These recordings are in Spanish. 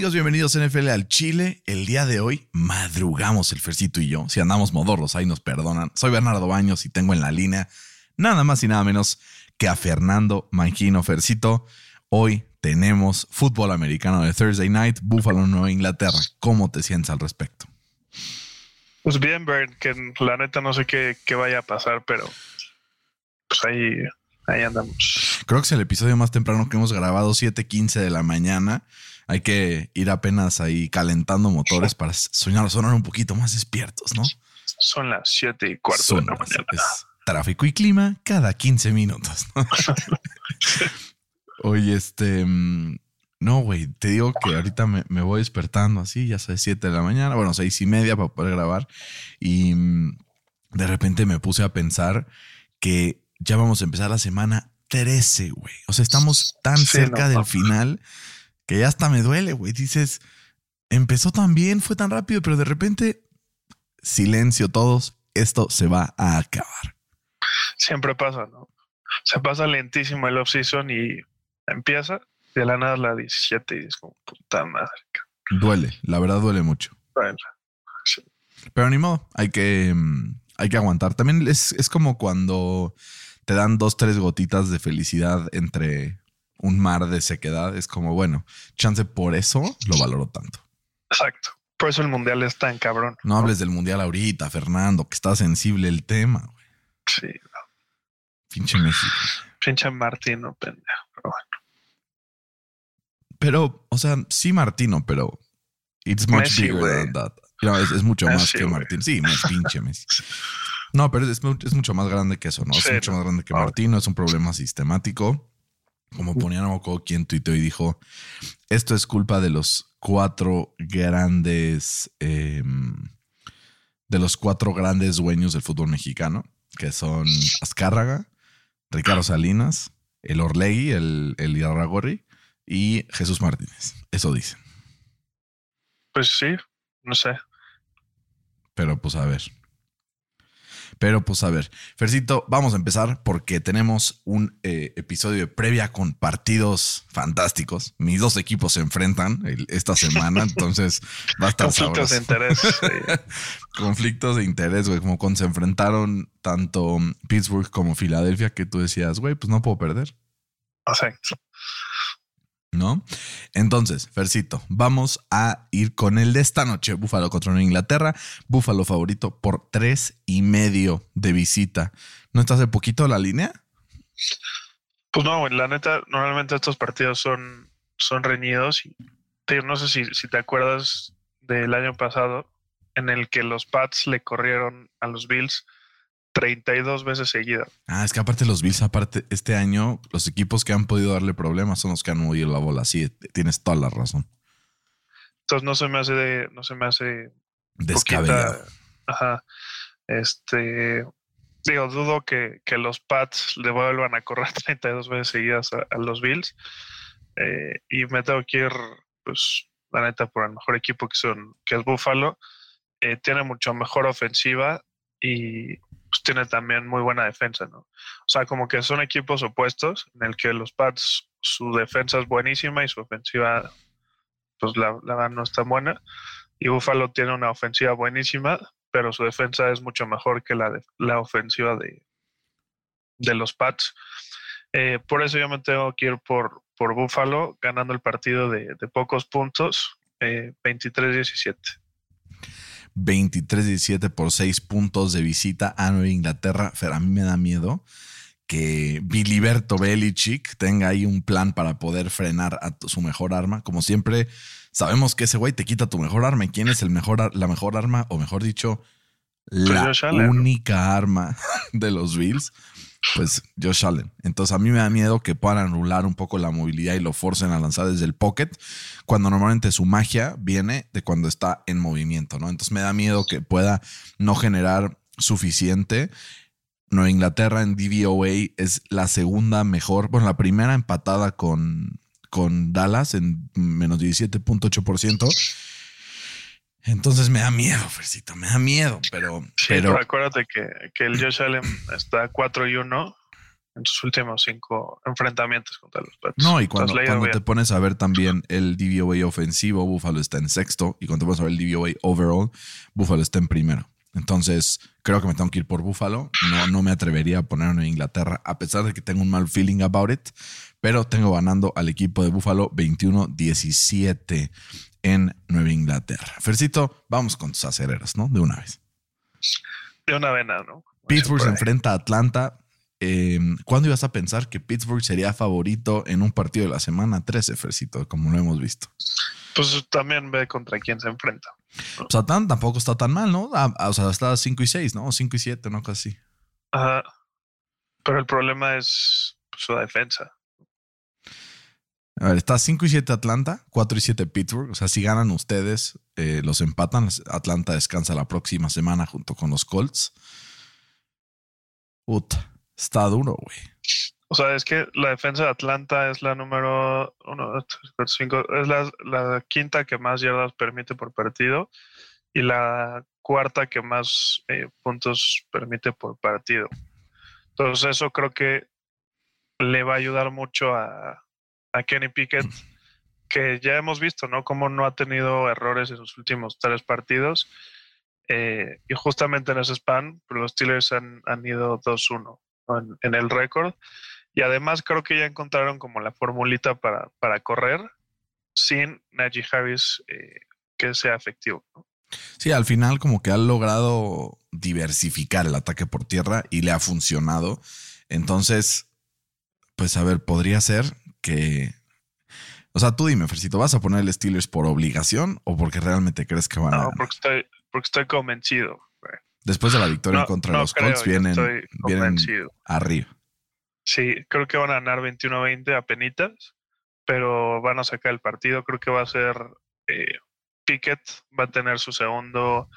amigos? Bienvenidos a NFL al Chile. El día de hoy madrugamos el Fercito y yo. Si andamos modorros, ahí nos perdonan. Soy Bernardo Baños y tengo en la línea nada más y nada menos que a Fernando Manquino Fercito. Hoy tenemos fútbol americano de Thursday Night, Buffalo, Nueva Inglaterra. ¿Cómo te sientes al respecto? Pues bien, Bern, que la neta no sé qué, qué vaya a pasar, pero pues ahí, ahí andamos. Creo que es el episodio más temprano que hemos grabado, 7:15 de la mañana. Hay que ir apenas ahí calentando motores para soñar, sonar un poquito más despiertos, ¿no? Son las 7 y cuarto de la mañana. Es tráfico y clima cada 15 minutos. ¿no? Oye, este. mm, No, güey, te digo que ahorita me, me voy despertando así, ya sabes, 7 de la mañana, bueno, seis y media para poder grabar. Y mm, de repente me puse a pensar que ya vamos a empezar la semana 13, güey. O sea, estamos tan Sí, cerca no, del final que ya hasta me duele, güey. Dices, empezó tan bien, fue tan rápido, pero de repente, silencio todos, esto se va a acabar. Siempre pasa, ¿no? Se pasa lentísimo el off-season y empieza de la nada la 17 y es como puta madre. Duele, la verdad duele mucho. Bueno, Pero ni modo, hay que, mm, hay que aguantar. También es, es como cuando te dan dos, tres gotitas de felicidad entre un mar de sequedad. Es como, bueno, chance por eso lo valoro tanto. exacto. Por eso el mundial es tan cabrón. No hables del mundial ahorita, Fernando, que está sensible el tema. güey. Sí, Pinche Messi. pinche Martino, pendejo. Pero bueno. Pero, o sea, sí, Martino, pero it's much Messi, bigger than that. No, es, es mucho más que. Martino. Sí, más pinche Messi. No, pero es, mu- es mucho más grande que eso, ¿no? Es mucho no. más grande que No. Martino, es un problema sistemático. Como ponía no quién tuiteó y dijo, esto es culpa de los cuatro grandes, eh, de los cuatro grandes dueños del fútbol mexicano, que son Azcárraga, Ricardo Salinas, el Orlegui, el, el Irarragorri y Jesús Martínez. Eso dicen. Pues sí, no sé. Pero pues a ver. Pero pues a ver. Fercito, vamos a empezar porque tenemos un eh, episodio de previa con partidos fantásticos. Mis dos equipos se enfrentan el- esta semana, entonces va a estar Conflictos de interés. sí. Conflictos de interés, güey, como cuando se enfrentaron tanto Pittsburgh como Filadelfia, que tú decías, güey, pues no puedo perder. Exacto. ¿No? Entonces, Fercito, vamos a ir con el de esta noche. Búfalo contra Nueva Inglaterra. Búfalo favorito por tres y medio de visita. ¿No está hace poquito la línea? Pues no, la neta, normalmente estos partidos son, son reñidos no sé si, si te acuerdas del año pasado en el que los Pats le corrieron a los Bills 32 veces seguidas. Ah, es que aparte los Bills, aparte este año, los equipos que han podido darle problemas son los que han movido la bola. Sí, tienes toda la razón. Entonces no se me hace de, no se me hace Descabellado. poquita- ajá. Este digo, dudo que, que los Pats le vuelvan a correr 32 veces seguidas a, a los Bills. Eh, y me tengo que ir, pues, la neta, por el mejor equipo que son, que es Buffalo. Eh, tiene mucho mejor ofensiva y pues tiene también muy buena defensa, ¿no? O sea, como que son equipos opuestos, en el que los Pats, su defensa es buenísima y su ofensiva, pues la, no es tan buena. Y Buffalo tiene una ofensiva buenísima, pero su defensa es mucho mejor que la, de- la ofensiva de, de los Pats. Eh, por eso yo me tengo que ir por, por Buffalo, ganando el partido de, de pocos puntos, eh, 23-17. 23-17 por 6 puntos de visita a Nueva Inglaterra. Pero a mí me da miedo que Biliberto Belichick tenga ahí un plan para poder frenar a su mejor arma. Como siempre, sabemos que ese güey te quita tu mejor arma. ¿Y quién es el mejor, la mejor arma? O mejor dicho, la Allen, ¿no? única arma de los Bills. Pues Josh Allen. Entonces a mí me da miedo que puedan anular un poco la movilidad y lo forcen a lanzar desde el pocket, cuando normalmente su magia viene de cuando está en movimiento, ¿no? Entonces me da miedo que pueda no generar suficiente. Nueva Inglaterra en DVOA es la segunda mejor, bueno, la primera empatada con, con Dallas en menos 17.8%. Entonces me da miedo, Fercito, me da miedo, pero, Sí, pero pero acuérdate que, que el Josh Allen está 4 y 1 en sus últimos cinco enfrentamientos contra los Pats. No, y cuando, cuando te pones a ver también el DVOA ofensivo, Buffalo está en sexto. Y cuando te pones a ver el DVOA overall, Buffalo está en primero. Entonces, creo que me tengo que ir por Buffalo. No, no me atrevería a ponerlo en Inglaterra, a pesar de que tengo un mal feeling about it. Pero tengo ganando al equipo de Buffalo 21-17 en Nueva Inglaterra. Fercito, vamos con tus acereras, ¿no? De una vez. De una vena, ¿no? Pittsburgh se enfrenta a Atlanta. Em, ¿Cuándo ibas a pensar que Pittsburgh sería favorito en un partido de la semana 13, Fercito, como lo hemos visto? Pues también ve contra quién se enfrenta. Pues Atlanta tampoco está tan mal, ¿no? Ah, ah, o sea, está 5 y 6, ¿no? 5 y 7, ¿no? Casi. Ajá. Pero el problema es su defensa. A ver, está 5 y 7 Atlanta, 4 y 7 Pittsburgh. O sea, si ganan ustedes, eh, los empatan. Atlanta descansa la próxima semana junto con los Colts. Puta, está duro, güey. O sea, es que la defensa de Atlanta es la número 1, 5, es la, quinta que más yardas permite por partido y la cuarta que más eh, puntos permite por partido. Entonces eso creo que le va a ayudar mucho a, a Kenny Pickett, que ya hemos visto, ¿no? Cómo no ha tenido errores en sus últimos tres partidos. Eh, y justamente en ese span, los Steelers han, ido 2-1 en, el récord. Y además creo que ya encontraron como la formulita para, para correr sin Najee Harris eh, que sea efectivo. Sí, al final como que ha logrado diversificar el ataque por tierra y le ha funcionado. Entonces, pues a ver, podría ser que. O sea, tú dime, Fercito, ¿vas a poner el Steelers por obligación o porque realmente crees que van a.? No, porque estoy, porque estoy convencido. Después de la victoria contra los Colts, vienen, vienen arriba. Sí, creo que van a ganar 21-20 a penitas, pero van a sacar el partido. Creo que va a ser. Eh, Pickett va a tener su segundo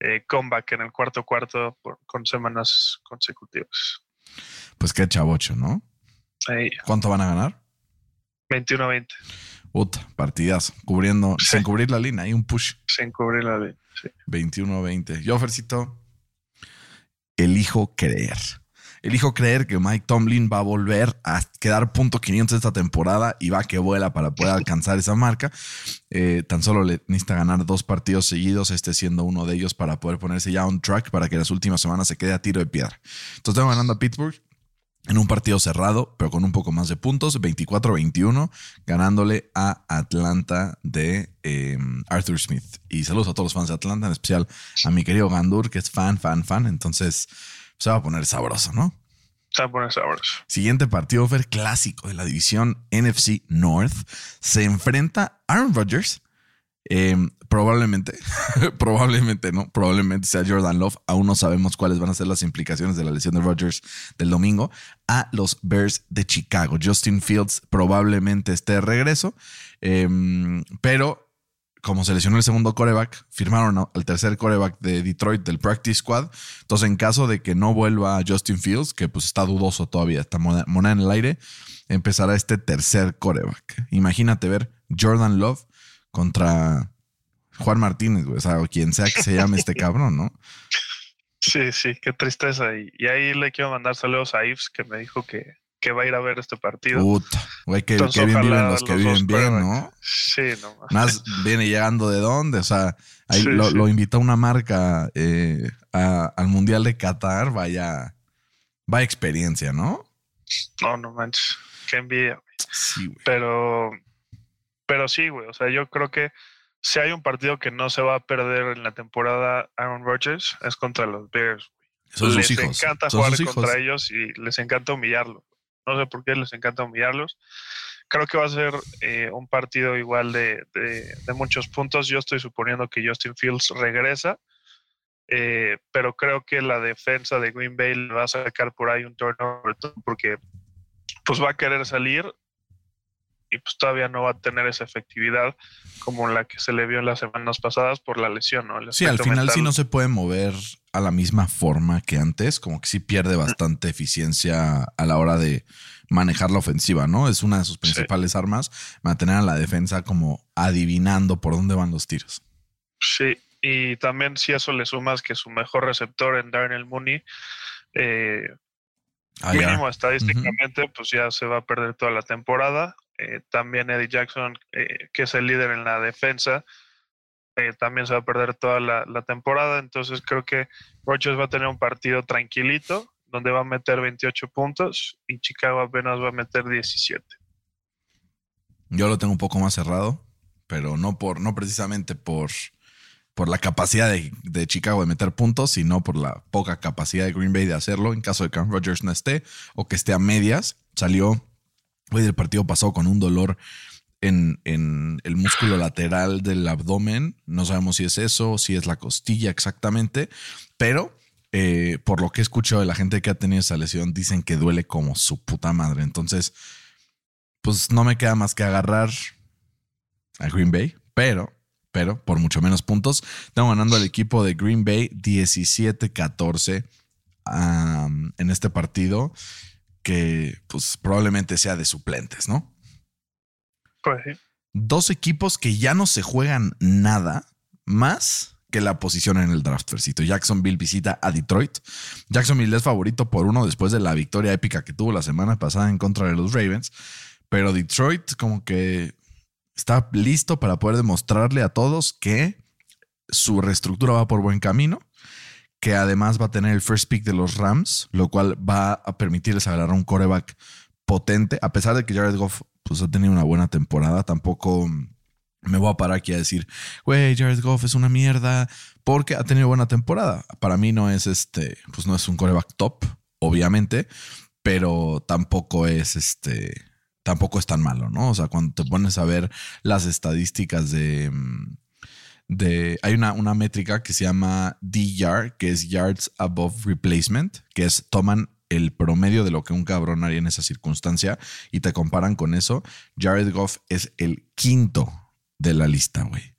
eh, comeback en el cuarto cuarto con semanas consecutivas. Pues qué chavocho, ¿no? ¿Cuánto van a ganar? 21 20. Puta, partidas, cubriendo, sin cubrir la línea, hay un push. Sin cubrir la línea, sí. 21 20. Yo, Fercito, elijo creer. Elijo creer que Mike Tomlin va a volver a quedar punto 500 esta temporada y va que vuela para poder alcanzar esa marca. Eh, tan solo le necesita ganar dos partidos seguidos, este siendo uno de ellos para poder ponerse ya on track para que las últimas semanas se quede a tiro de piedra. Entonces tengo ganando a Pittsburgh en un partido cerrado, pero con un poco más de puntos, 24-21, ganándole a Atlanta de em, Arthur Smith. Y saludos a todos los fans de Atlanta, en especial a mi querido Gandur, que es fan, fan, fan. Entonces se va a poner sabroso, ¿no? Se va a poner sabroso. Siguiente partido, ver clásico de la división NFC North. Se enfrenta Aaron Rodgers Em, probablemente, probablemente no, probablemente sea Jordan Love. Aún no sabemos cuáles van a ser las implicaciones de la lesión de Rodgers del domingo a los Bears de Chicago. Justin Fields probablemente esté de regreso, em, pero como se lesionó el segundo coreback, firmaron al tercer coreback de Detroit del Practice Squad. Entonces, en caso de que no vuelva Justin Fields, que pues está dudoso todavía, está moneda en el aire, empezará este tercer coreback. Imagínate ver Jordan Love contra Juan Martínez, güey. O sea, quien sea que se llame este cabrón, ¿no? Sí, sí, qué tristeza. Y, ahí le quiero mandar saludos a Ives, que me dijo que, que va a ir a ver este partido. Puta, güey, que, bien viven los que viven bien, ¿no? Sí, no. Más viene llegando de dónde, o sea, ahí lo, invitó una marca eh, al Mundial de Qatar, vaya, vaya experiencia, ¿no? No, no manches, qué envidia. Sí, güey. Pero pero sí, güey, o sea, yo creo que si hay un partido que no se va a perder en la temporada Aaron Rodgers es contra los Bears. Son les encanta jugar contra ellos y les encanta humillarlos. No sé por qué les encanta humillarlos. Creo que va a ser eh, un partido igual de, muchos puntos. Yo estoy suponiendo que Justin Fields regresa, eh, pero creo que la defensa de Green Bay le va a sacar por ahí un turnover porque pues va a querer salir y pues todavía no va a tener esa efectividad como la que se le vio en las semanas pasadas por la lesión, ¿no? sí, al final sí no se puede mover a la misma forma que antes, como que sí pierde bastante eficiencia a la hora de manejar la ofensiva, ¿no? Es una de sus principales armas, mantener a la defensa como adivinando por dónde van los tiros. Sí, y también si eso le sumas que su mejor receptor en Darnell Mooney, eh, Ah, mínimo estadísticamente, pues ya se va a perder toda la temporada. Eh, también Eddie Jackson, eh, que es el líder en la defensa, eh, también se va a perder toda la, la temporada. Entonces creo que Rogers va a tener un partido tranquilito, donde va a meter 28 puntos y Chicago apenas va a meter 17. Yo lo tengo un poco más cerrado, pero no por, no precisamente por, por la capacidad de, de Chicago de meter puntos, sino por la poca capacidad de Green Bay de hacerlo en caso de que Aaron Rodgers no esté o que esté a medias. Salió hoy del partido pasado con un dolor en, el músculo lateral del abdomen. No sabemos si es eso, si es la costilla exactamente, pero eh, por lo que he escuchado de la gente que ha tenido esa lesión, dicen que duele como su puta madre. Entonces, pues no me queda más que agarrar a Green Bay, pero, pero por mucho menos puntos. Tengo ganando al equipo de Green Bay 17-14 um, en este partido que pues probablemente sea de suplentes, ¿no? Pues sí. Dos equipos que ya no se juegan nada más que la posición en el draft. Versito. Jacksonville visita a Detroit. Jacksonville es favorito por uno después de la victoria épica que tuvo la semana pasada en contra de los Ravens. Pero Detroit como que está listo para poder demostrarle a todos que su reestructura va por buen camino, que además va a tener el first pick de los Rams, lo cual va a permitirles agarrar un coreback potente, a pesar de que Jared Goff pues, ha tenido una buena temporada, tampoco me voy a parar aquí a decir, güey, Jared Goff es una mierda porque ha tenido buena temporada. Para mí no es este, pues no es un coreback top, obviamente, pero tampoco es este, tampoco es tan malo, ¿no? O sea, cuando te pones a ver las estadísticas de, mm, de hay una, una métrica que se llama DYAR, que es Yards Above Replacement, que es toman el promedio de lo que un cabrón haría en esa circunstancia y te comparan con eso. Jared Goff es el quinto de la lista, güey.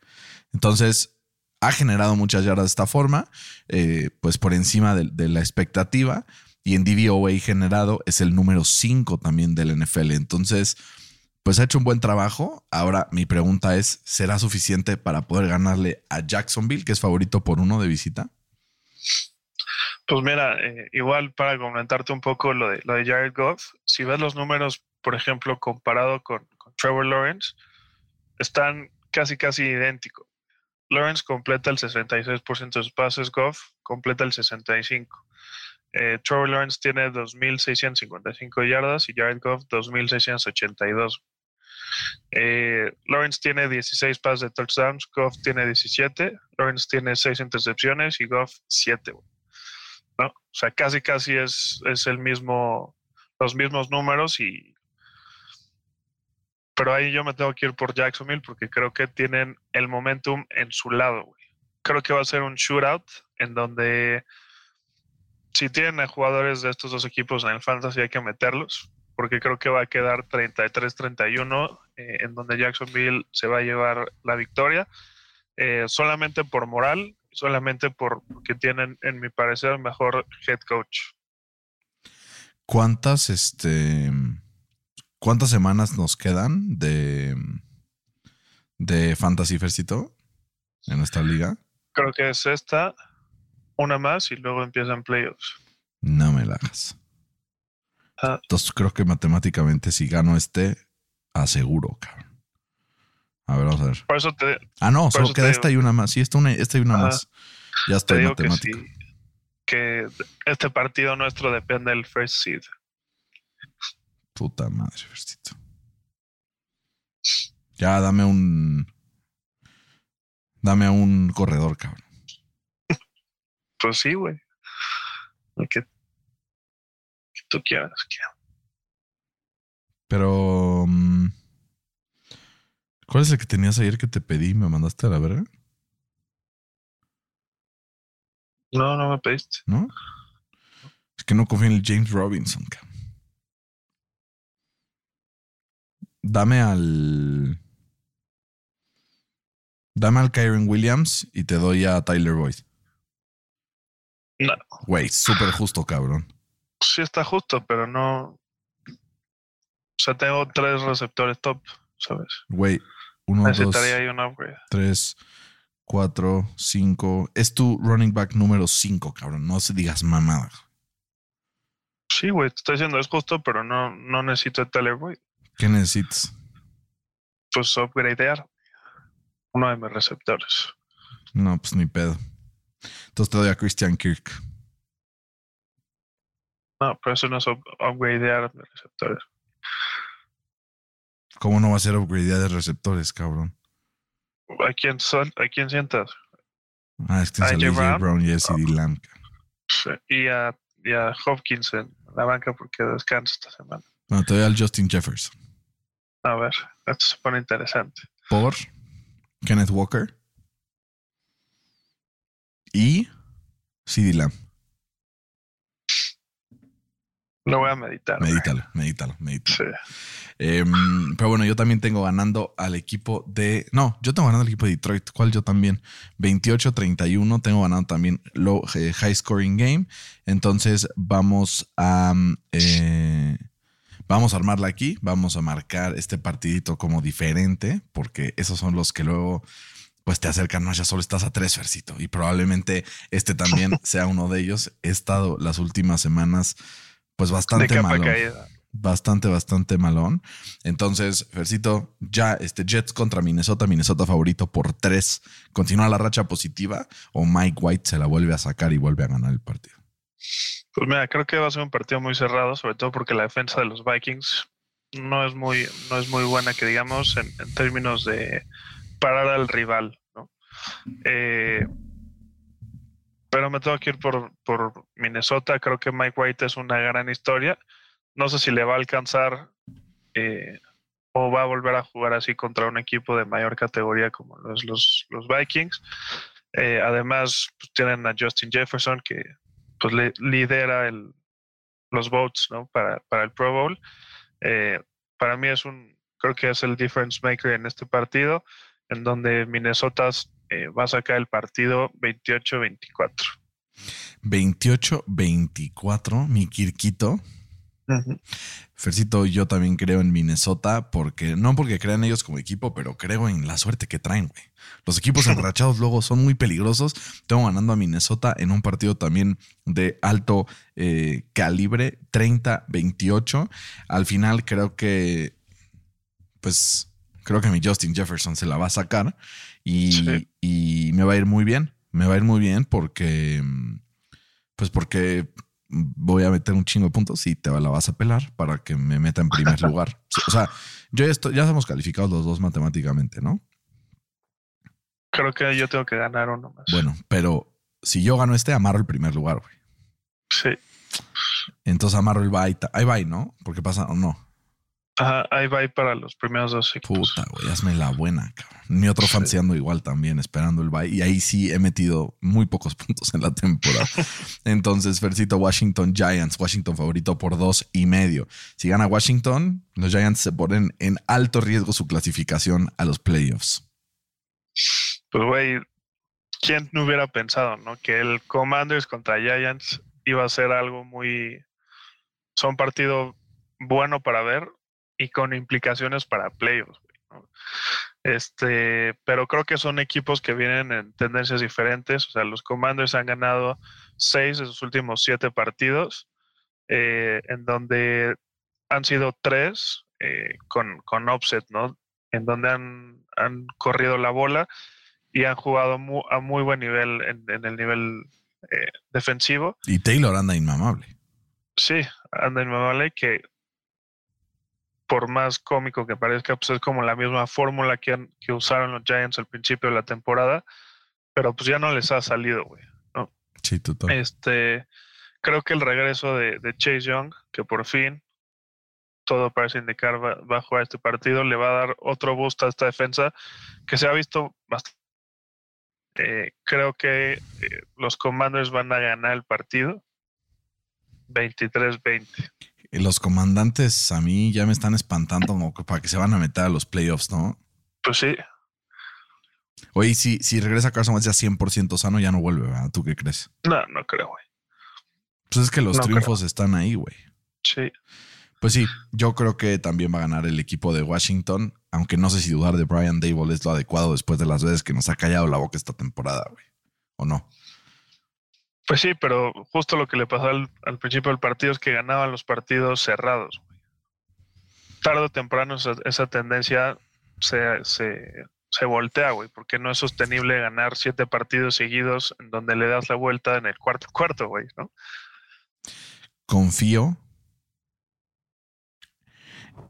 Entonces, ha generado muchas yardas de esta forma, eh, pues por encima de, la expectativa. Y en DVOA generado es el número 5 también del NFL. Entonces, pues ha hecho un buen trabajo. Ahora mi pregunta es, ¿será suficiente para poder ganarle a Jacksonville, que es favorito por uno de visita? Pues mira, eh, igual para comentarte un poco lo de, lo de Jared Goff, si ves los números, por ejemplo, comparado con, Trevor Lawrence, están casi, casi idénticos. Lawrence completa el 66% de sus pases, Goff completa el 65%. Eh, Trevor Lawrence tiene 2.655 yardas y Jared Goff 2.682. Eh, Lawrence tiene 16 pases de touchdowns, Goff tiene 17, Lawrence tiene 6 intercepciones y Goff 7. ¿no? O sea, casi, casi es, es el mismo, los mismos números y pero ahí yo me tengo que ir por Jacksonville porque creo que tienen el momentum en su lado. Güey. Creo que va a ser un shootout en donde si tienen a jugadores de estos dos equipos en el fantasy hay que meterlos porque creo que va a quedar 33-31 eh, en donde Jacksonville se va a llevar la victoria eh, solamente por moral, solamente por, porque tienen, en mi parecer, mejor head coach. ¿Cuántas este ¿Cuántas semanas nos quedan de, de Fantasy Fercito en esta liga? Creo que es esta, una más y luego empiezan playoffs. No me la Entonces creo que matemáticamente si gano este, aseguro, cabrón. A ver, vamos a ver. Por eso te. Ah, no, solo queda esta y una más. Sí, esta, una, esta y una Ajá. más. Ya Te estoy digo que, matemático. sí, que este partido nuestro depende del first seed. Puta madre, Fercito. Ya, dame un. Dame a un corredor, cabrón. Pues sí, güey. Que tú quieras. Pero. mm, ¿Cuál es el que tenías ayer que te pedí y me mandaste a la verga? No, no me pediste. ¿No? Es que no confío en el James Robinson, cabrón. Dame al. Dame al Kyron Williams y te doy a Tyler Boyd. No, Güey, súper justo, cabrón. Sí está justo, pero no. O sea, tengo tres receptores top, ¿sabes? Güey, uno, dos, Necesitaría ahí un upgrade. tres, cuatro, cinco. Es tu running back número cinco, cabrón. No se digas mamada. Sí, güey, te estoy diciendo es justo, pero no, no necesito el Boyd. ¿Qué necesitas? Pues upgradear uno de mis receptores. No, pues ni pedo. Entonces te doy a Christian Kirk. No, pero eso no es up- upgradear receptores. ¿Cómo no va a ser upgradear de receptores, cabrón? ¿A quién, son, ¿A quién sientas? Ah, es que A. Brown. Brown y a CD Lamb. Sí, Y a, y a Hopkins en la banca porque descansa esta semana. Bueno, te doy al Justin Jefferson. A ver, esto se pone interesante. Por Kenneth Walker y CD Lamb. Lo voy a meditar. Medítalo, medítalo, medítalo. Sí. Em, pero bueno, yo también tengo ganando al equipo de. No, yo tengo ganando al equipo de Detroit. ¿Cuál yo también? 28-31. Tengo ganando también low, eh, high scoring game. Entonces vamos a. mm, eh, vamos a armarla aquí. Vamos a marcar este partidito como diferente. Porque esos son los que luego. Pues te acercan más, ya solo estás a tres, Fercito. Y probablemente este también sea uno de ellos. He estado las últimas semanas, pues De bastante malo caída. bastante, bastante malón. Entonces, Fercito, ya este Jets contra Minnesota, Minnesota favorito por tres. ¿Continúa la racha positiva o Mike White se la vuelve a sacar y vuelve a ganar el partido? Pues mira, creo que va a ser un partido muy cerrado, sobre todo porque la defensa de los Vikings no es muy, no es muy buena, que digamos, en, en términos de parar al rival, ¿no? Eh, pero me tengo que ir por, por Minnesota. Creo que Mike White es una gran historia. No sé si le va a alcanzar eh, o va a volver a jugar así contra un equipo de mayor categoría como los, los, los Vikings. Eh, además, pues, tienen a Justin Jefferson que pues le lidera el, los votes ¿no? para, para el Pro Bowl. Eh, para mí es un, creo que es el difference maker en este partido, en donde Minnesota eh, va a sacar el partido 28-24. 28-24, mi Kirquito. Fercito, yo también creo en Minnesota porque no porque crean ellos como equipo, pero creo en la suerte que traen, güey. Los equipos enrachados luego son muy peligrosos. Tengo ganando a Minnesota en un partido también de alto eh, calibre, 30-28. Al final creo que, pues, creo que mi Justin Jefferson se la va a sacar y, Sí. y me va a ir muy bien. Me va a ir muy bien porque, pues, porque voy a meter un chingo de puntos y te la vas a pelar para que me meta en primer lugar. O sea, yo ya, estoy, ya estamos calificados los dos matemáticamente, ¿no? Creo que yo tengo que ganar uno más. Bueno, pero si yo gano este, amarro el primer lugar, güey. Sí. Entonces amarro el ta- Ahí bye, ¿no? Porque pasa o no. Ajá, ahí va para los primeros dos equipos. Puta, güey, hazme la buena, cabrón. Mi otro Sí. fanseando igual también, esperando el bye. Y ahí sí he metido muy pocos puntos en la temporada. Entonces, Fercito, Washington Giants, Washington favorito por dos y medio. Si gana Washington, los Giants se ponen en alto riesgo su clasificación a los playoffs. Pues, güey, ¿quién no hubiera pensado, no? Que el Commanders contra Giants iba a ser algo muy. Son partido bueno para ver y con implicaciones para playoffs. Este, pero creo que son equipos que vienen en tendencias diferentes. O sea, los Commanders han ganado seis de sus últimos siete partidos, eh, en donde han sido tres eh, con, con offset, ¿no? En donde han, han corrido la bola y han jugado mu- a muy buen nivel en, en el nivel eh, defensivo. Y Taylor anda inmamable. Sí, anda inmamable que por más cómico que parezca, pues es como la misma fórmula que, han- que usaron los Giants al principio de la temporada, pero pues ya no les ha salido, güey. Sí, total. Este, creo que el regreso de, de Chase Young, que por fin todo parece indicar va, va a jugar este partido, le va a dar otro boost a esta defensa que se ha visto bastante. Eh, creo que eh, los Commanders van a ganar el partido 23-20. Y Los comandantes a mí ya me están espantando como que para que se van a meter a los playoffs, ¿no? Pues sí, Oye, si, si regresa Carson Wentz ya 100% sano, ya no vuelve, ¿verdad? ¿Tú qué crees? no, no creo, güey. Pues es que los No triunfos están ahí, güey. Sí, Pues sí, yo creo que también va a ganar el equipo de Washington, aunque no sé si dudar de Brian Dable es lo adecuado después de las veces que nos ha callado la boca esta temporada, güey. ¿O no? Pues sí, pero justo lo que le pasó al, principio del partido es que ganaban los partidos cerrados. Tarde o temprano esa, tendencia se, se, se voltea, güey, porque no es sostenible ganar siete partidos seguidos en donde le das la vuelta en el cuarto cuarto, güey, ¿no? Confío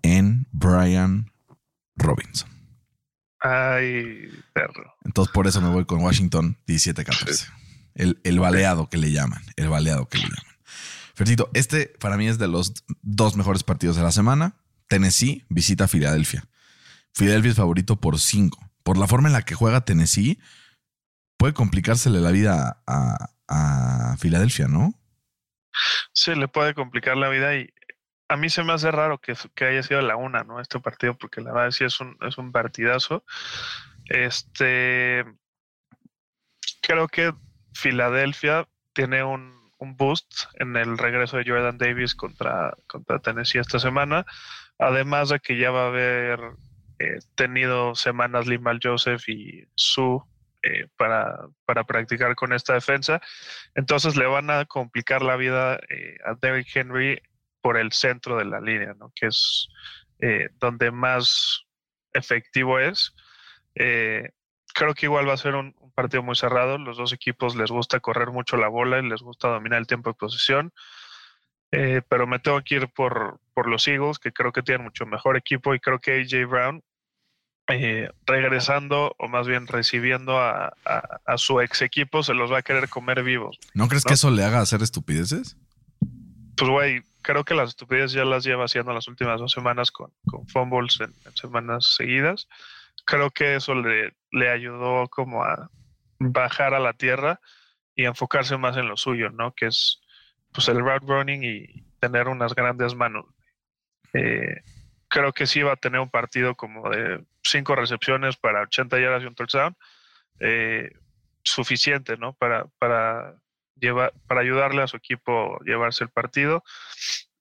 en Brian Robinson. Ay, perro. Entonces por eso me voy con Washington 17-14. El, el, baleado que le llaman. El baleado que le llaman. Fercito, este para mí es de los dos mejores partidos de la semana. Tennessee visita Filadelfia. Filadelfia es favorito por cinco. Por la forma en la que juega Tennessee, puede complicársele la vida a, a Filadelfia, ¿no? Sí, le puede complicar la vida y a mí se me hace raro que, que, haya sido la una, ¿no? Este partido, porque la verdad es un, es un partidazo. Este. Creo que Filadelfia tiene un, un, boost en el regreso de Jordan Davis contra, contra Tennessee esta semana. Además de que ya va a haber eh, tenido semanas Limal Joseph y Su eh, para, para, practicar con esta defensa. Entonces le van a complicar la vida eh, a Derrick Henry por el centro de la línea, ¿no? que es eh, donde más efectivo es. Eh, creo que igual va a ser un, partido muy cerrado. Los dos equipos les gusta correr mucho la bola y les gusta dominar el tiempo de posesión. Eh, pero me tengo que ir por, por los Eagles, que creo que tienen mucho mejor equipo y creo que AJ Brown, regresando o más bien recibiendo a, su ex equipo, se los va a querer comer vivos. ¿No crees que eso le haga hacer estupideces? Pues, güey, creo que las estupideces ya las lleva haciendo las últimas dos semanas con, con fumbles en, semanas seguidas. Creo que eso le, le ayudó como a bajar a la tierra y enfocarse más en lo suyo, ¿no? Que es pues el route running y tener unas grandes manos. Eh, creo que sí va a tener un partido como de cinco recepciones para 80 yardas y un touchdown. Eh, suficiente, ¿no? Para, para para ayudarle a su equipo a llevarse el partido.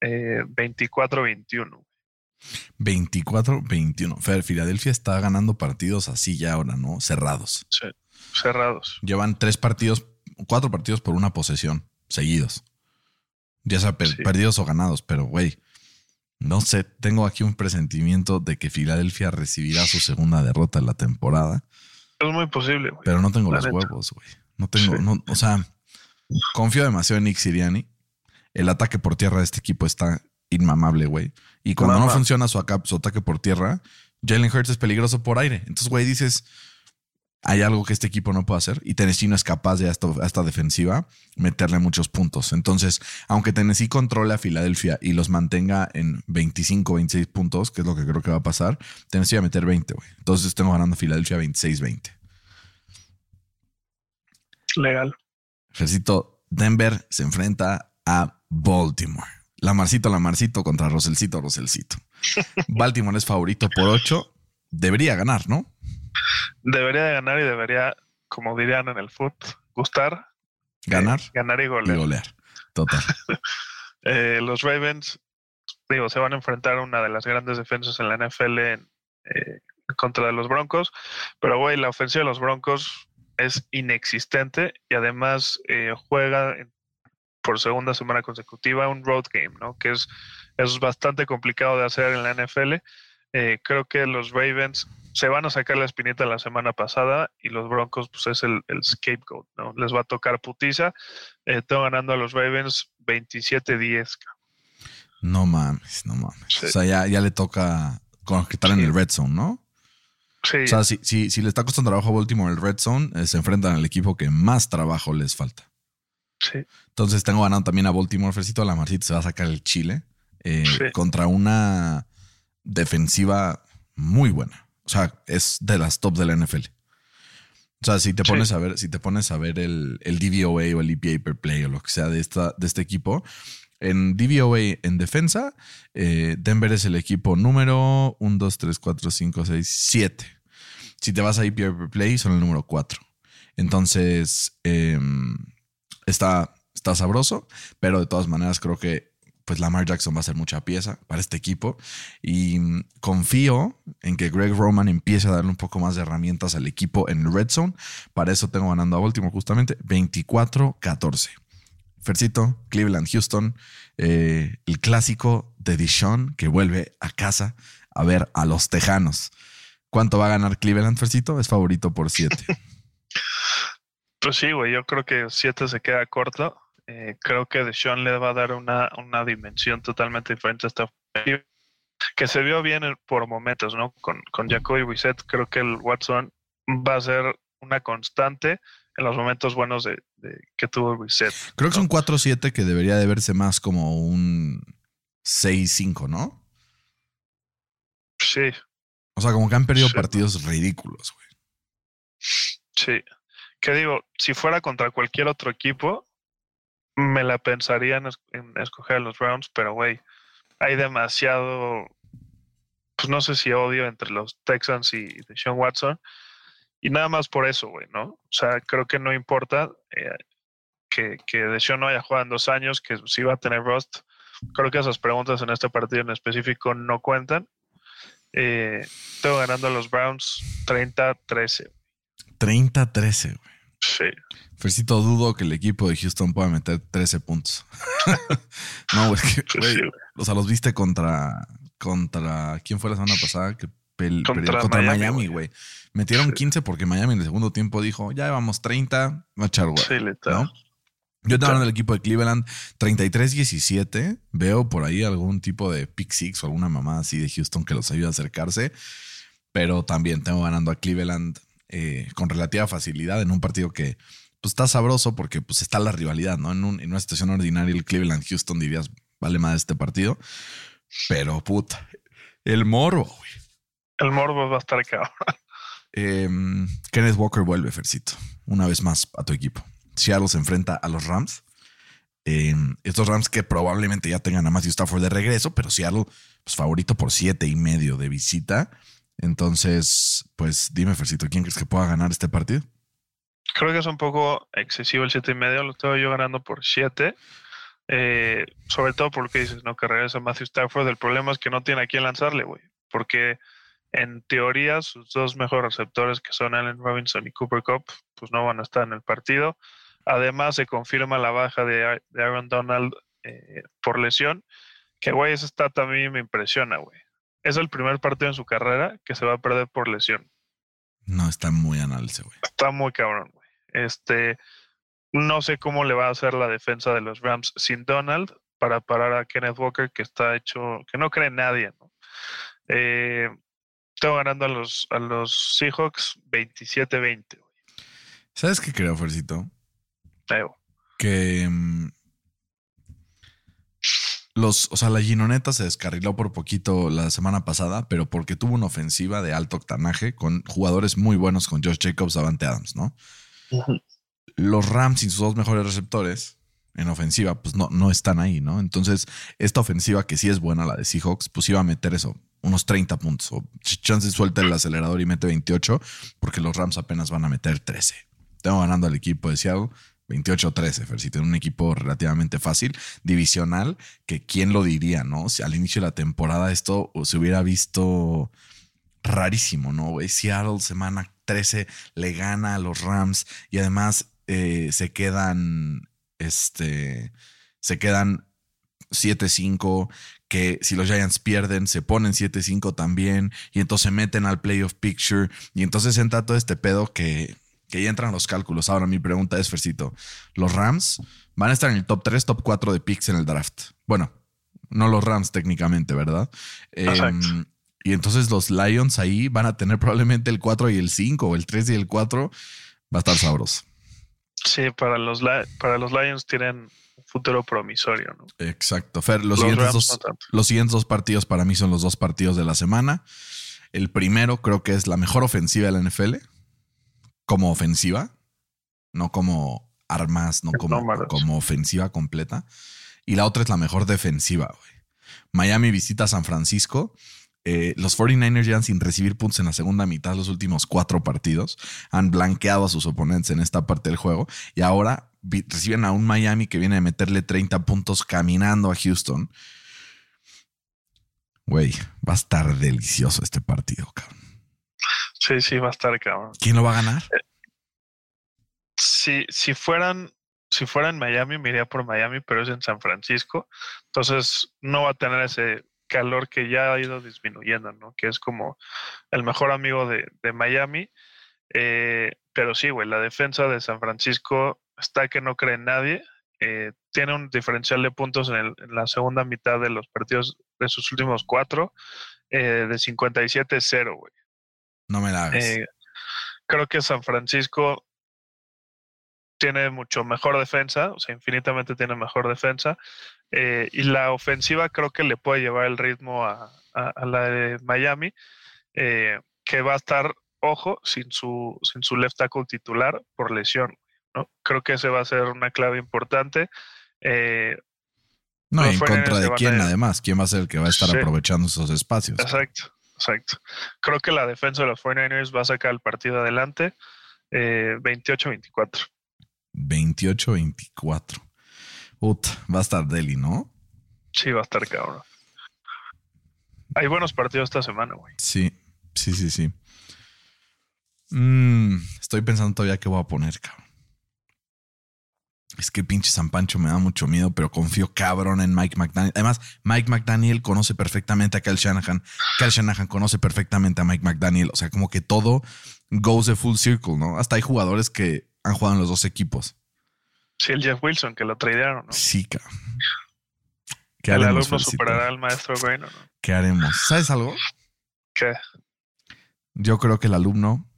24-21. Eh, 24-21. Fer, Filadelfia está ganando partidos así ya ahora, ¿no? Cerrados. Sí, cerrados. Llevan tres partidos, cuatro partidos por una posesión, seguidos. Ya sea perdidos o ganados, pero güey, no sé, tengo aquí un presentimiento de que Filadelfia recibirá su segunda derrota en la temporada. Es muy posible, güey. Pero no tengo los huevos, güey. No tengo, no, o sea, Confío demasiado en Nick Siriani. El ataque por tierra de este equipo está inmamable, güey. Y cuando no funciona su, ataque por tierra, Jalen Hurts es peligroso por aire. Entonces, güey, dices, hay algo que este equipo no puede hacer y Tennessee no es capaz de a esta, defensiva meterle muchos puntos. Entonces, aunque Tennessee controle a Filadelfia y los mantenga en 25, 26 puntos, que es lo que creo que va a pasar, Tennessee va a meter 20, güey. Entonces, tengo ganando Filadelfia 26-20. Legal. Ejército Denver se enfrenta a Baltimore. Lamarcito, Lamarcito contra Roselcito, Roselcito. Baltimore es favorito por 8. Debería ganar, ¿no? Debería de ganar y debería, como dirían en el foot, gustar. Ganar. Eh, ganar y golear. Y golear. Total. Eh, los Ravens, digo, se van a enfrentar a una de las grandes defensas en la NFL en, eh, contra los Broncos. Pero, güey, la ofensiva de los Broncos es inexistente y además eh, juega por segunda semana consecutiva un road game, ¿no? Que es, es bastante complicado de hacer en la NFL. Eh, creo que los Ravens se van a sacar la espinita la semana pasada y los Broncos, pues es el, scapegoat, ¿no? Les va a tocar putiza. Eh, tengo ganando a los Ravens 27-10. No mames, no mames. O sea, ya, ya le toca conectar en el red zone, ¿no? O sea, si, si, le está costando trabajo a Baltimore el Red Zone, eh, se enfrentan al equipo que más trabajo les falta. Sí. Entonces tengo ganando también a Baltimore. Fercito la Marcita se va a sacar el Chile eh, contra una defensiva muy buena. O sea, es de las top de la NFL. O sea, si te pones a ver, si te pones a ver el, el DVOA o el EPA per play o lo que sea de, esta, de este equipo, en DVOA en defensa, eh, Denver es el equipo número 1, 2, 3, 4, 5, 6, 7. Si te vas a EPA play, son el número 4. Entonces, em, está, está sabroso, pero de todas maneras creo que pues Lamar Jackson va a ser mucha pieza para este equipo. Y mm, confío en que Greg Roman empiece a darle un poco más de herramientas al equipo en el Red Zone. Para eso tengo ganando a Baltimore justamente 24-14. Fercito, Cleveland, Houston, eh, el clásico de Dishon que vuelve a casa a ver a los Tejanos. ¿Cuánto va a ganar Cleveland, Fercito? Es favorito por 7. Pues sí, güey, yo creo que 7 se queda corto. Eh, creo que Deshaun le va a dar una, una dimensión totalmente diferente a esta que se vio bien por momentos, ¿no? Con, con Jacoby Brissett, creo que el Watson va a ser una constante en los momentos buenos de, que tuvo Brissett. Creo que es un 4-7 que debería de verse más como un 6-5, ¿no? Sí. O sea, como que han perdido partidos ridículos, güey. Sí que digo, si fuera contra cualquier otro equipo, me la pensaría en, escoger a los Browns, pero güey, hay demasiado, pues no sé si odio entre los Texans y Sean Watson. Y nada más por eso, güey, ¿no? O sea, creo que no importa eh, que, que Deshaun no haya jugado en dos años, que si va a tener Rust. Creo que esas preguntas en este partido en específico no cuentan. Eh, tengo ganando a los Browns 30-13. 30-13, güey. Sí. Fercito, dudo que el equipo de Houston pueda meter 13 puntos. no, es que, o sea, los viste contra, contra, ¿quién fue la semana pasada? Que contra, Miami, güey. Metieron 15 porque Miami en el segundo tiempo dijo, ya llevamos 30, va a echar güey. Sí, ¿no? Yo te hablo del equipo de Cleveland 33-17. Veo por ahí algún tipo de pick six o alguna mamá así de Houston que los ayude a acercarse. Pero también tengo ganando a Cleveland eh, con relativa facilidad en un partido que pues, está sabroso porque pues, está la rivalidad, ¿no? En, una situación ordinaria, el Cleveland-Houston dirías, vale más este partido. Pero puta, el morbo, güey. El morbo va a estar acá. Em, Kenneth Walker vuelve, Fercito, una vez más a tu equipo. Seattle se enfrenta a los Rams. Em, estos Rams que probablemente ya tengan a Matthew Stafford de regreso, pero Seattle, pues favorito por siete y medio de visita. Entonces, pues dime, Fercito, ¿quién crees que pueda ganar este partido? Creo que es un poco excesivo el siete y medio, lo estoy yo ganando por 7. Eh, sobre todo porque dices, no, que regresa Matthew Stafford. El problema es que no tiene a quién lanzarle, güey. Porque en teoría sus dos mejores receptores, que son Allen Robinson y Cooper Cup, pues no van a estar en el partido. Además, se confirma la baja de, Aaron Donald eh, por lesión. Que, güey, esa está también me impresiona, güey es el primer partido en su carrera que se va a perder por lesión. No, está muy análisis, güey. Está muy cabrón, güey. Este, no sé cómo le va a hacer la defensa de los Rams sin Donald para parar a Kenneth Walker, que está hecho, que no cree nadie, ¿no? Eh, tengo ganando a los, a los Seahawks 27-20, güey. ¿Sabes qué creo, Fercito? Que mm, los, o sea, la Ginoneta se descarriló por poquito la semana pasada, pero porque tuvo una ofensiva de alto octanaje con jugadores muy buenos con Josh Jacobs, Avante Adams, ¿no? Los Rams sin sus dos mejores receptores en ofensiva, pues no, no están ahí, ¿no? Entonces, esta ofensiva que sí es buena, la de Seahawks, pues iba a meter eso, unos 30 puntos. O chance suelta el acelerador y mete 28, porque los Rams apenas van a meter 13. Tengo ganando al equipo de Seattle 28-13, Fer, si tiene un equipo relativamente fácil, divisional, que quién lo diría, ¿no? Si al inicio de la temporada esto se hubiera visto rarísimo, ¿no? Seattle, semana 13, le gana a los Rams y además eh, se quedan, este, se quedan 7-5, que si los Giants pierden, se ponen 7-5 también, y entonces se meten al playoff picture, y entonces entra todo este pedo que que ya entran los cálculos. Ahora mi pregunta es, Fercito, ¿los Rams van a estar en el top 3, top 4 de picks en el draft? Bueno, no los Rams técnicamente, ¿verdad? Em, y entonces los Lions ahí van a tener probablemente el 4 y el 5, o el 3 y el 4. Va a estar sabroso. Sí, para los, para los Lions tienen un futuro promisorio, ¿no? Exacto. Fer, los, siguientes dos, los siguientes dos partidos para mí son los dos partidos de la semana. El primero creo que es la mejor ofensiva de la NFL como ofensiva, no como armas, no como, como ofensiva completa. Y la otra es la mejor defensiva, Miami visita San Francisco. Eh, los 49ers llegan sin recibir puntos en la segunda mitad los últimos cuatro partidos. Han blanqueado a sus oponentes en esta parte del juego. Y ahora reciben a un Miami que viene a meterle 30 puntos caminando a Houston. Güey, va a estar delicioso este partido, cabrón. Sí, sí, va a estar, cabrón. ¿Quién lo va a ganar? Si, si fueran si fuera en Miami, me iría por Miami, pero es en San Francisco. Entonces no va a tener ese calor que ya ha ido disminuyendo, ¿no? Que es como el mejor amigo de, Miami. Eh, pero sí, güey, la defensa de San Francisco está que no cree en nadie. Eh, tiene un diferencial de puntos en, la segunda mitad de los partidos de sus últimos cuatro eh, de 57-0, güey. No me la hagas. creo que San Francisco tiene mucho mejor defensa, o sea, infinitamente tiene mejor defensa. Eh, y la ofensiva creo que le puede llevar el ritmo a, la de Miami, eh, que va a estar, ojo, sin su, sin su left tackle titular por lesión. ¿no? Creo que ese va a ser una clave importante. Eh, no, en contra de quién, además, quién va a ser el que va a estar aprovechando esos espacios. Exacto, exacto. Creo que la defensa de los 49ers va a sacar el partido adelante 28-24. 28-24. va a estar Deli, ¿no? Sí, va a estar cabrón. Hay buenos partidos esta semana, güey. Sí, sí, sí, sí. Mm, estoy pensando todavía qué voy a poner, cabrón. Es que pinche San Pancho me da mucho miedo, pero confío cabrón en Mike McDaniel. Además, Mike McDaniel conoce perfectamente a Kyle Shanahan. Kyle Shanahan conoce perfectamente a Mike McDaniel. O sea, como que todo goes the full circle, ¿no? Hasta hay jugadores que han jugado en los dos equipos. Sí, el Jeff Wilson, que lo tradearon, ¿no? Sí, cabrón. ¿Qué el alumno superará al maestro bueno, ¿no? ¿Qué haremos? ¿Sabes algo? ¿Qué? Yo creo que el alumno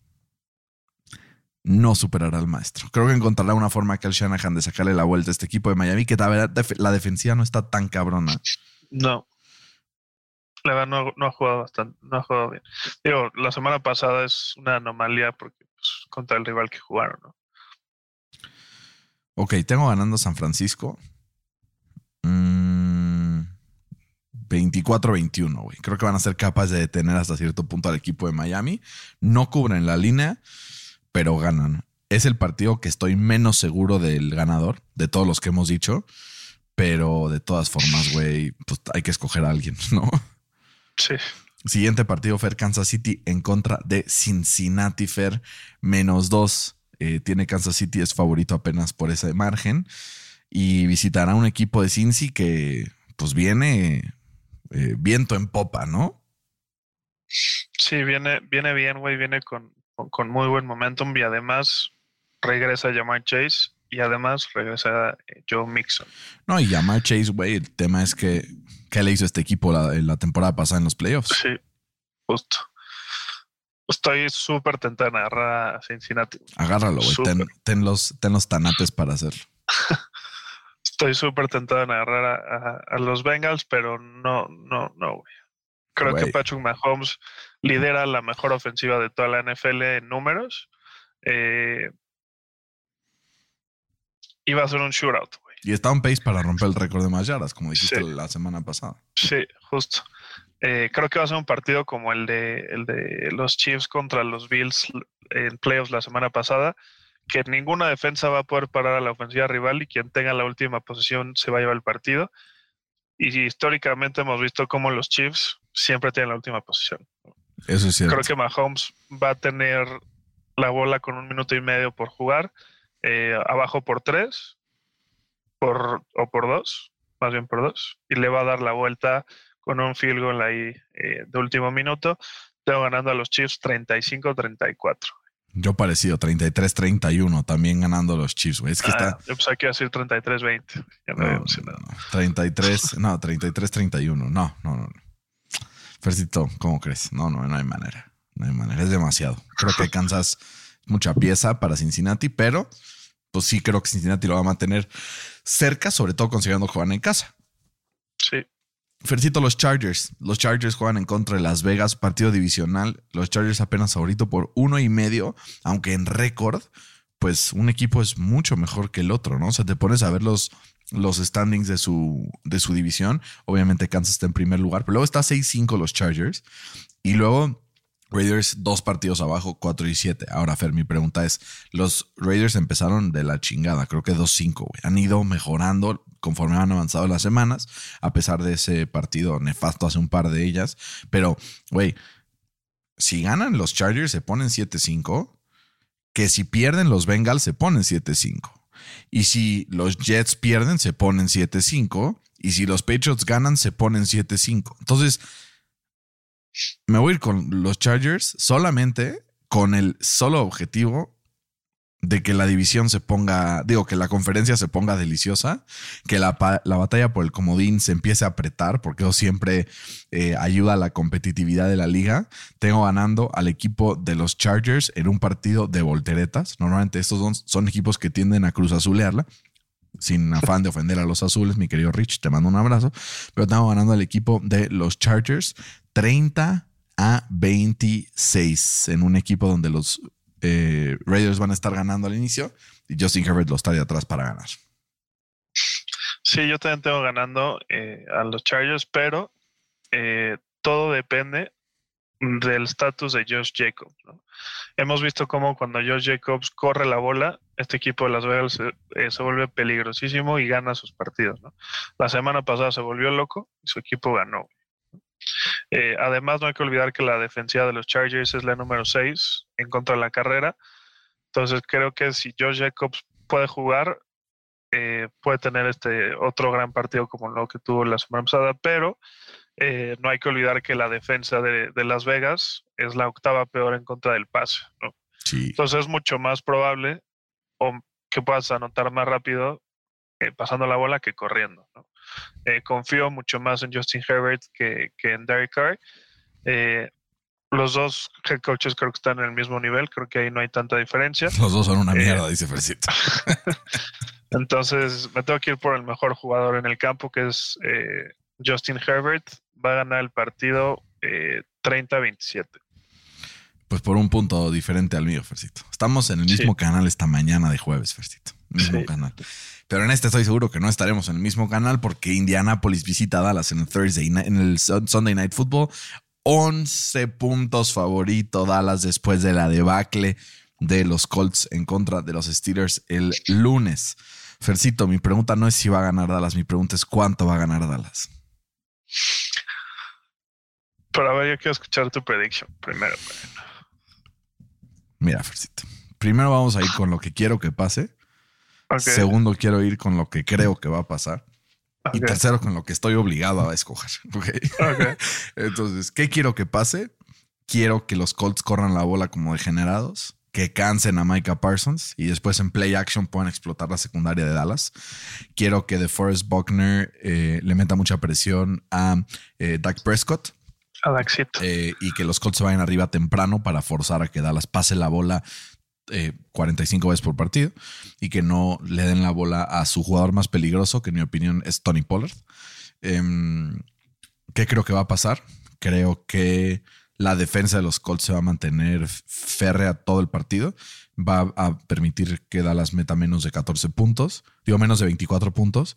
no superará al maestro. Creo que encontrará una forma que el Shanahan de sacarle la vuelta a este equipo de Miami, que la verdad la defensiva no está tan cabrona. No. La verdad no, ha jugado bastante, no ha jugado bien. Digo, la semana pasada es una anomalía porque pues, contra el rival que jugaron, ¿no? Ok, tengo ganando San Francisco. 24-21, mm, güey. Creo que van a ser capaces de detener hasta cierto punto al equipo de Miami. No cubren la línea, pero ganan. Es el partido que estoy menos seguro del ganador, de todos los que hemos dicho. Pero de todas formas, güey, pues hay que escoger a alguien, ¿no? Sí. Siguiente partido, Fer Kansas City en contra de Cincinnati, Fer, menos dos. Eh, tiene Kansas City, es favorito apenas por ese margen. Y visitará un equipo de Cincy que pues viene eh, viento en popa, ¿no? Sí, viene, viene bien, güey, viene con, con, muy buen momentum y además regresa Jamar Chase y además regresa eh, Joe Mixon. No, y Jamar Chase, güey, el tema es que ¿qué le hizo este equipo la, la temporada pasada en los playoffs? Sí, justo. Estoy súper tentado en agarrar a Cincinnati. Agárralo, güey. Ten, los, ten los tanates para hacerlo. Estoy súper tentado en agarrar a, los Bengals, pero no, no, no, güey. Creo que Patrick Mahomes lidera la mejor ofensiva de toda la NFL en números. Eh, va a ser un shootout, güey. Y está un pace para romper el récord de más yardas, como dijiste la semana pasada. Sí, justo. Eh, creo que va a ser un partido como el de, el de los Chiefs contra los Bills en playoffs la semana pasada, que ninguna defensa va a poder parar a la ofensiva rival y quien tenga la última posición se va a llevar el partido. Y históricamente hemos visto cómo los Chiefs siempre tienen la última posición. Eso es cierto. Creo que Mahomes va a tener la bola con un minuto y medio por jugar, eh, abajo por tres, por, o por dos, más bien por dos, y le va a dar la vuelta con un field goal ahí eh, de último minuto. Tengo ganando a los Chiefs 35-34. Yo parecido, 33-31, también ganando a los Chiefs, güey. Es que está. Ah, yo pensaba que iba a ser 33-20. Ya me no, 33, no, 33-31. No, no, no. Fercito, ¿cómo crees? No, no, no hay manera. No hay manera. Es demasiado. Creo que Kansas mucha pieza para Cincinnati, pero pues sí creo que Cincinnati lo va a mantener cerca, sobre todo consiguiendo jugar en casa. Sí. Fercito, los Chargers. Los Chargers juegan en contra de Las Vegas, partido divisional. Los Chargers apenas favorito por uno y medio, aunque en récord, pues un equipo es mucho mejor que el otro, ¿no? O sea, te pones a ver los, los standings de su, de su división. Obviamente Kansas está en primer lugar, pero luego está 6-5 los Chargers. Y luego Raiders dos partidos abajo, 4 y 7. Ahora, Fer, mi pregunta es, los Raiders empezaron de la chingada, creo que 2-5, güey. Han ido mejorando conforme han avanzado las semanas, a pesar de ese partido nefasto hace un par de ellas. Pero, güey, si ganan los Chargers se ponen 7-5, que si pierden los Bengals se ponen 7-5. Y si los Jets pierden se ponen 7-5. Y si los Patriots ganan se ponen 7-5. Entonces me voy a ir con los Chargers solamente con el solo objetivo de que la división se ponga, digo, que la conferencia se ponga deliciosa, que la, batalla por el comodín se empiece a apretar, porque eso siempre eh, ayuda a la competitividad de la liga. Tengo ganando al equipo de los Chargers en un partido de volteretas. Normalmente estos son, son equipos que tienden a cruz azulearla sin afán de ofender a los azules, mi querido Rich, te mando un abrazo. Pero tengo ganando al equipo de los Chargers 30 a 26 en un equipo donde los eh, Raiders van a estar ganando al inicio y Justin Herbert lo está de atrás para ganar. Sí, yo también tengo ganando eh, a los Chargers, pero eh, todo depende del estatus de Josh Jacobs. Hemos visto cómo cuando Josh Jacobs corre la bola, este equipo de Las Vegas se, vuelve peligrosísimo y gana sus partidos. La semana pasada se volvió loco y su equipo ganó. Eh, además, no hay que olvidar que la defensiva de los Chargers es la número 6 en contra de la carrera. Entonces, creo que si Josh Jacobs puede jugar, eh, puede tener este otro gran partido como lo que tuvo la semana pasada, pero eh, no hay que olvidar que la defensa de, Las Vegas es la octava peor en contra del pase. Entonces, es mucho más probable que puedas anotar más rápido pasando la bola que corriendo. ¿no? Eh, confío mucho más en Justin Herbert que, en Derek Carr. Eh, los dos head coaches creo que están en el mismo nivel, creo que ahí no hay tanta diferencia. Los dos son una mierda, eh, dice Fercito. Entonces me tengo que ir por el mejor jugador en el campo, que es Justin Herbert. Va a ganar el partido 30-27. Pues por un punto diferente al mío, Fercito. Estamos en el mismo canal esta mañana de jueves, Fercito. Mismo canal. Pero en este estoy seguro que no estaremos en el mismo canal porque Indianapolis visita a Dallas en el Thursday en el Sunday Night Football. 11 puntos favorito Dallas después de la debacle de los Colts en contra de los Steelers el lunes. Fercito, mi pregunta no es si va a ganar Dallas, mi pregunta es cuánto va a ganar Dallas. Pero a ver, yo quiero escuchar tu prediction primero. Mira, Fercito. Primero vamos a ir con lo que quiero que pase Segundo, quiero ir con lo que creo que va a pasar. Y tercero, con lo que estoy obligado a escoger. Entonces, ¿qué quiero que pase? Quiero que los Colts corran la bola como degenerados, que cansen a Micah Parsons y después en play action puedan explotar la secundaria de Dallas. Quiero que DeForest Buckner eh, le meta mucha presión a eh, Dak Prescott. Eh, y que los Colts se vayan arriba temprano para forzar a que Dallas pase la bola 45 eh, veces por partido y que no le den la bola a su jugador más peligroso, que en mi opinión es Tony Pollard. Em, ¿Qué creo que va a pasar? Creo que la defensa de los Colts se va a mantener férrea todo el partido. Va a permitir que Dallas meta menos de 14 puntos, digo menos de 24 puntos,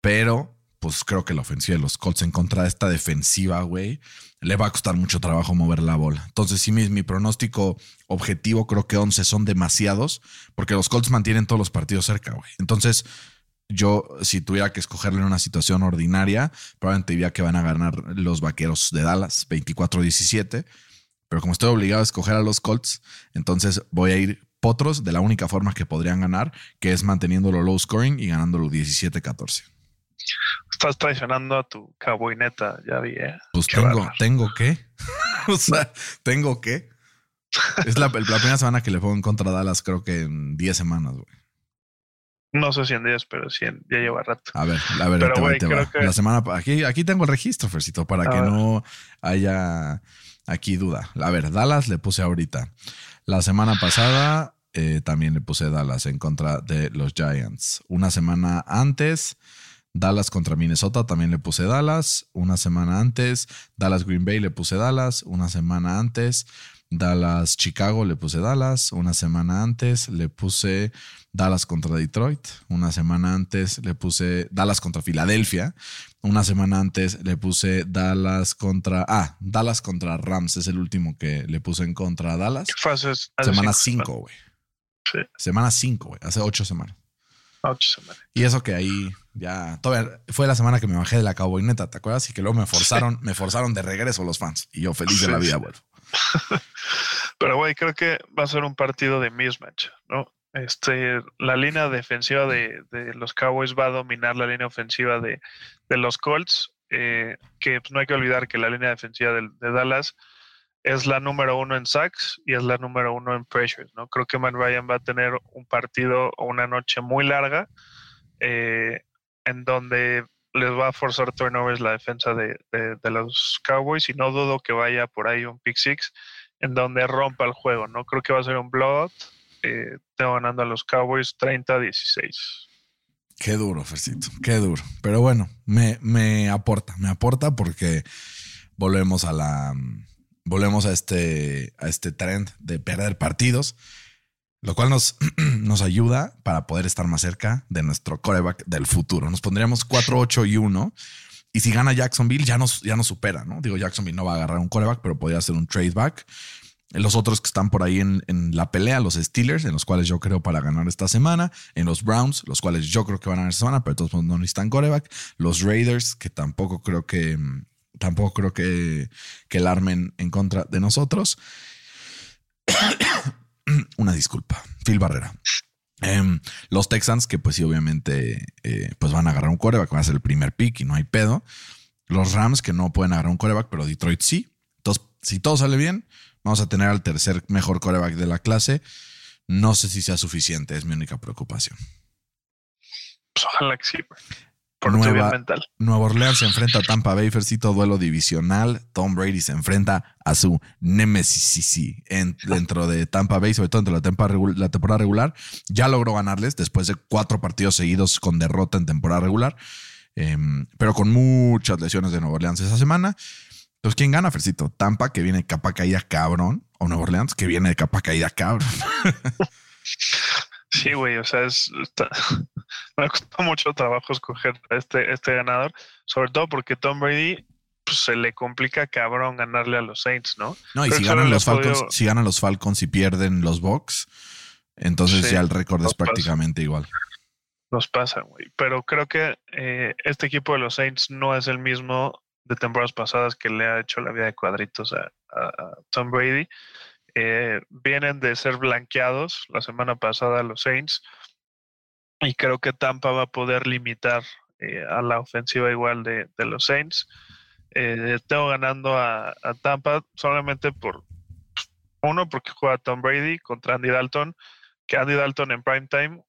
pero pues creo que la ofensiva de los Colts en contra de esta defensiva, güey, le va a costar mucho trabajo mover la bola. Entonces, sí, mi, mi pronóstico objetivo, creo que 11 son demasiados, porque los Colts mantienen todos los partidos cerca, güey. Entonces, yo, si tuviera que escogerle en una situación ordinaria, probablemente diría que van a ganar los vaqueros de Dallas 24-17. Pero como estoy obligado a escoger a los Colts, entonces voy a ir potros de la única forma que podrían ganar, que es manteniéndolo low scoring y ganándolo 17-14. Estás traicionando a tu cowboy neta, ya vi. ¿eh? Pues tengo, tengo que. o sea, tengo que. Es la, primera semana que le pongo en contra a Dallas, creo que en 10 semanas, güey. No sé si en 10, pero sí, ya lleva rato. A ver, a ver, La semana, aquí, aquí tengo el registro, Fercito, para que no haya aquí duda. A ver, Dallas le puse ahorita. La semana pasada eh, también le puse Dallas en contra de los Giants. Una semana antes Dallas contra Minnesota también le puse Dallas. Una semana antes, Dallas Green Bay le puse Dallas. Una semana antes, Dallas, Chicago, le puse Dallas. Una semana antes le puse Dallas contra Detroit. Una semana antes le puse Dallas contra Filadelfia. Una semana antes le puse Dallas contra. Ah, Dallas contra Rams es el último que le puse en contra a Dallas. Semana 5, güey. Semana 5, güey. Hace ocho semanas. Y eso que ahí ya. Todavía fue la semana que me bajé de la neta, ¿te acuerdas? Y que luego me forzaron, me forzaron de regreso los fans. Y yo feliz de la vida, güey. Pero, güey, creo que va a ser un partido de mismatch, ¿no? Este, la línea defensiva de, de los Cowboys va a dominar la línea ofensiva de, de los Colts, eh, que pues, no hay que olvidar que la línea defensiva de, Dallas es la número uno en sacks y es la número uno en pressures, ¿no? Creo que Matt Ryan va a tener un partido o una noche muy larga eh, en donde les va a forzar turnovers la defensa de, de- los Cowboys y no dudo que vaya por ahí un pick six en donde rompa el juego, ¿no? Creo que va a ser un blowout. Eh, tengo ganando a los Cowboys 30-16. Qué duro, Fercito. Qué duro. Pero bueno, me, me aporta, me aporta porque volvemos a la. Volvemos a este, a este trend de perder partidos, lo cual nos, nos ayuda para poder estar más cerca de nuestro coreback del futuro. Nos pondríamos 4, 8 y 1. Y si gana Jacksonville, ya nos, ya nos supera, ¿no? Digo, Jacksonville no va a agarrar un coreback, pero podría ser un trade back. Los otros que están por ahí en, en la pelea, los Steelers, en los cuales yo creo para ganar esta semana. En los Browns, los cuales yo creo que van a ganar esta semana, pero todos no necesitan coreback. Los Raiders, que tampoco creo que tampoco creo que, que el armen en contra de nosotros. Una disculpa, Phil Barrera. Em, los Texans, que pues sí, obviamente, eh, pues van a agarrar un coreback, van a ser el primer pick y no hay pedo. Los Rams, que no pueden agarrar un coreback, pero Detroit sí. Entonces, si todo sale bien, vamos a tener al tercer mejor coreback de la clase. No sé si sea suficiente, es mi única preocupación. Pues ojalá que sí, güey. Nueva- mental. Nueva Orleans se enfrenta a Tampa Bay, Fercito, duelo divisional. Tom Brady se enfrenta a su némesis en- dentro de Tampa Bay, sobre todo dentro de la la temporada regular. Ya logró ganarles después de cuatro partidos seguidos con derrota en temporada regular, em, pero con muchas lesiones de Nueva Orleans esa semana. Entonces, ¿quién gana, Fercito? Tampa, que viene de capa caída cabrón, o Nueva Orleans, que viene de capa caída cabrón. Sí, güey, o sea, es, está- me costó mucho trabajo escoger a este, este ganador, sobre todo porque Tom Brady pues, se le complica cabrón ganarle a los Saints, ¿no? No, y si ganan los Falcons, podido- si ganan los Falcons y pierden los Bucks, entonces Sí, ya el récord es pasa. prácticamente igual. Nos pasa, güey. Pero creo que eh, este equipo de los Saints no es el mismo de temporadas pasadas que le ha hecho la vida de cuadritos a, a- a Tom Brady. Eh, vienen de ser blanqueados la semana pasada los Saints y creo que Tampa va a poder limitar eh, a la ofensiva igual de, de los Saints. Eh, tengo ganando a, a Tampa solamente por uno porque juega Tom Brady contra Andy Dalton, que Andy Dalton en prime time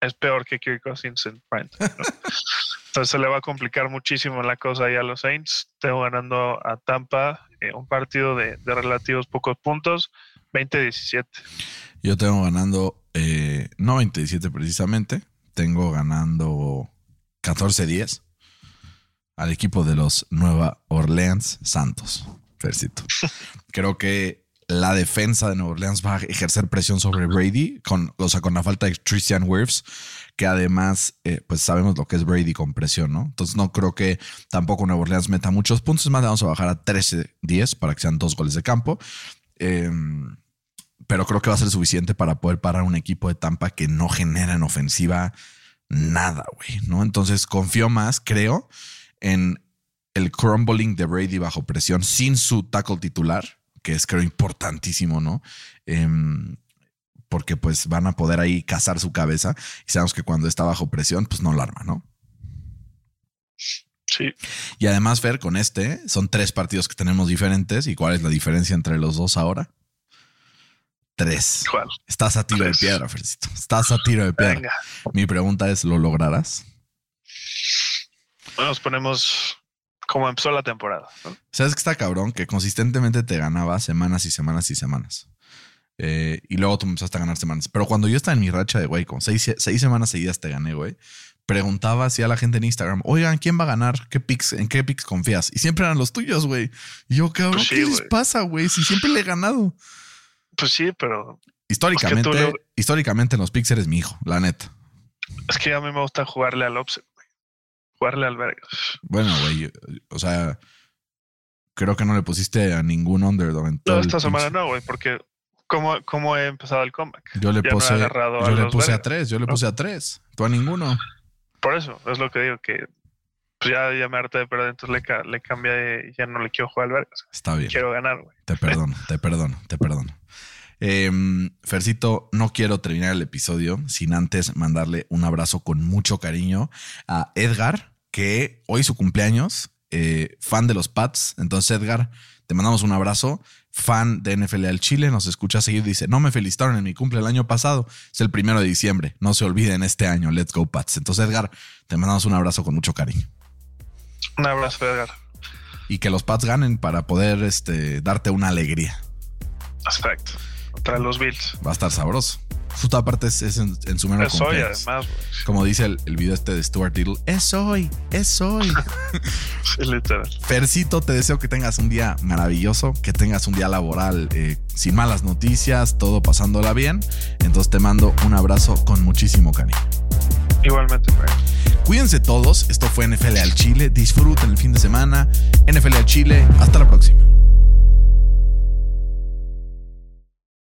es peor que Kirk Cousins en prime time. ¿no? Entonces se le va a complicar muchísimo la cosa ahí a los Saints. Tengo ganando a Tampa eh, un partido de, de relativos pocos puntos, 20-17. Yo tengo ganando, eh, no 27 precisamente, tengo ganando 14-10 al equipo de los Nueva Orleans Santos. Fercito. Creo que la defensa de Nueva Orleans va a ejercer presión sobre Brady, con, o sea, con la falta de Christian Wirfs, que además, eh, pues sabemos lo que es Brady con presión, ¿no? Entonces no creo que tampoco Nueva Orleans meta muchos puntos, más, le vamos a bajar a 13-10 para que sean dos goles de campo. Eh, pero creo que va a ser suficiente para poder parar un equipo de Tampa que no genera en ofensiva nada, güey, ¿no? Entonces confío más, creo, en el crumbling de Brady bajo presión sin su tackle titular, que es creo importantísimo, ¿no? Em, porque pues van a poder ahí cazar su cabeza y sabemos que cuando está bajo presión, pues no la arma, ¿no? Sí, Y además, Fer, con este son tres partidos que tenemos diferentes. ¿Y cuál es la diferencia entre los dos ahora? Tres. ¿cuál? Estás a tiro Tres. de piedra, Fercito. Estás a tiro de piedra. Venga, Mi pregunta es, ¿lo lograrás? nos ponemos como empezó la temporada. ¿no? ¿Sabes que está cabrón? Que consistentemente te ganaba semanas y semanas y semanas. Eh, y luego tú empezaste a ganar semanas. Pero cuando yo estaba en mi racha de, güey, con seis, seis semanas seguidas te gané, güey. Preguntaba así a la gente en Instagram, oigan, ¿quién va a ganar? ¿Qué picks, ¿En qué picks confías? Y siempre eran los tuyos, güey. Y yo, cabrón, Pues sí, ¿qué les pasa, güey? Si siempre le he ganado. Pues sí, pero Históricamente, le- históricamente en los picks eres mi hijo, la neta. es que a mí me gusta jugarle al offset. Jugarle al. Bueno, güey, o sea, creo que no le pusiste a ningún underdog en todo No, esta semana no, güey, porque ¿cómo, ¿cómo he empezado el comeback? Yo le Ya puse, agarrado a yo le puse a tres, yo le ¿no? puse a tres. Tú a ninguno. Por eso, es lo que digo, que pues ya, ya me harté de perder, entonces le, le cambié y ya no le quiero jugar al Vegas. Está bien. Quiero ganar, güey. Te perdono, te perdono, te perdono. Em, Fercito, no quiero terminar el episodio sin antes mandarle un abrazo con mucho cariño a Edgar, que hoy es su cumpleaños, eh, fan de los Pats. Entonces, Edgar, te mandamos un abrazo. Fan de NFL al Chile, nos escucha seguir. Dice: No me felicitaron en mi cumple el año pasado, es el primero de diciembre. No se olviden este año. Let's go, Pats. Entonces, Edgar, te mandamos un abrazo con mucho cariño. Un abrazo, Edgar. Y que los Pats ganen para poder este, darte una alegría. Perfecto. Contra los Bills. Va a estar sabroso. Justo aparte es, es en, en su mero Es hoy, además. Como dice el, el video este de Stuart Little, es hoy, es hoy. Sí, literal. Fercito, te deseo que tengas un día maravilloso, que tengas un día laboral eh, sin malas noticias, todo pasándola bien. Entonces te mando un abrazo con muchísimo cariño. Igualmente, güey. Cuídense todos, esto fue NFL al Chile, disfruten el fin de semana. NFL al Chile, hasta la próxima.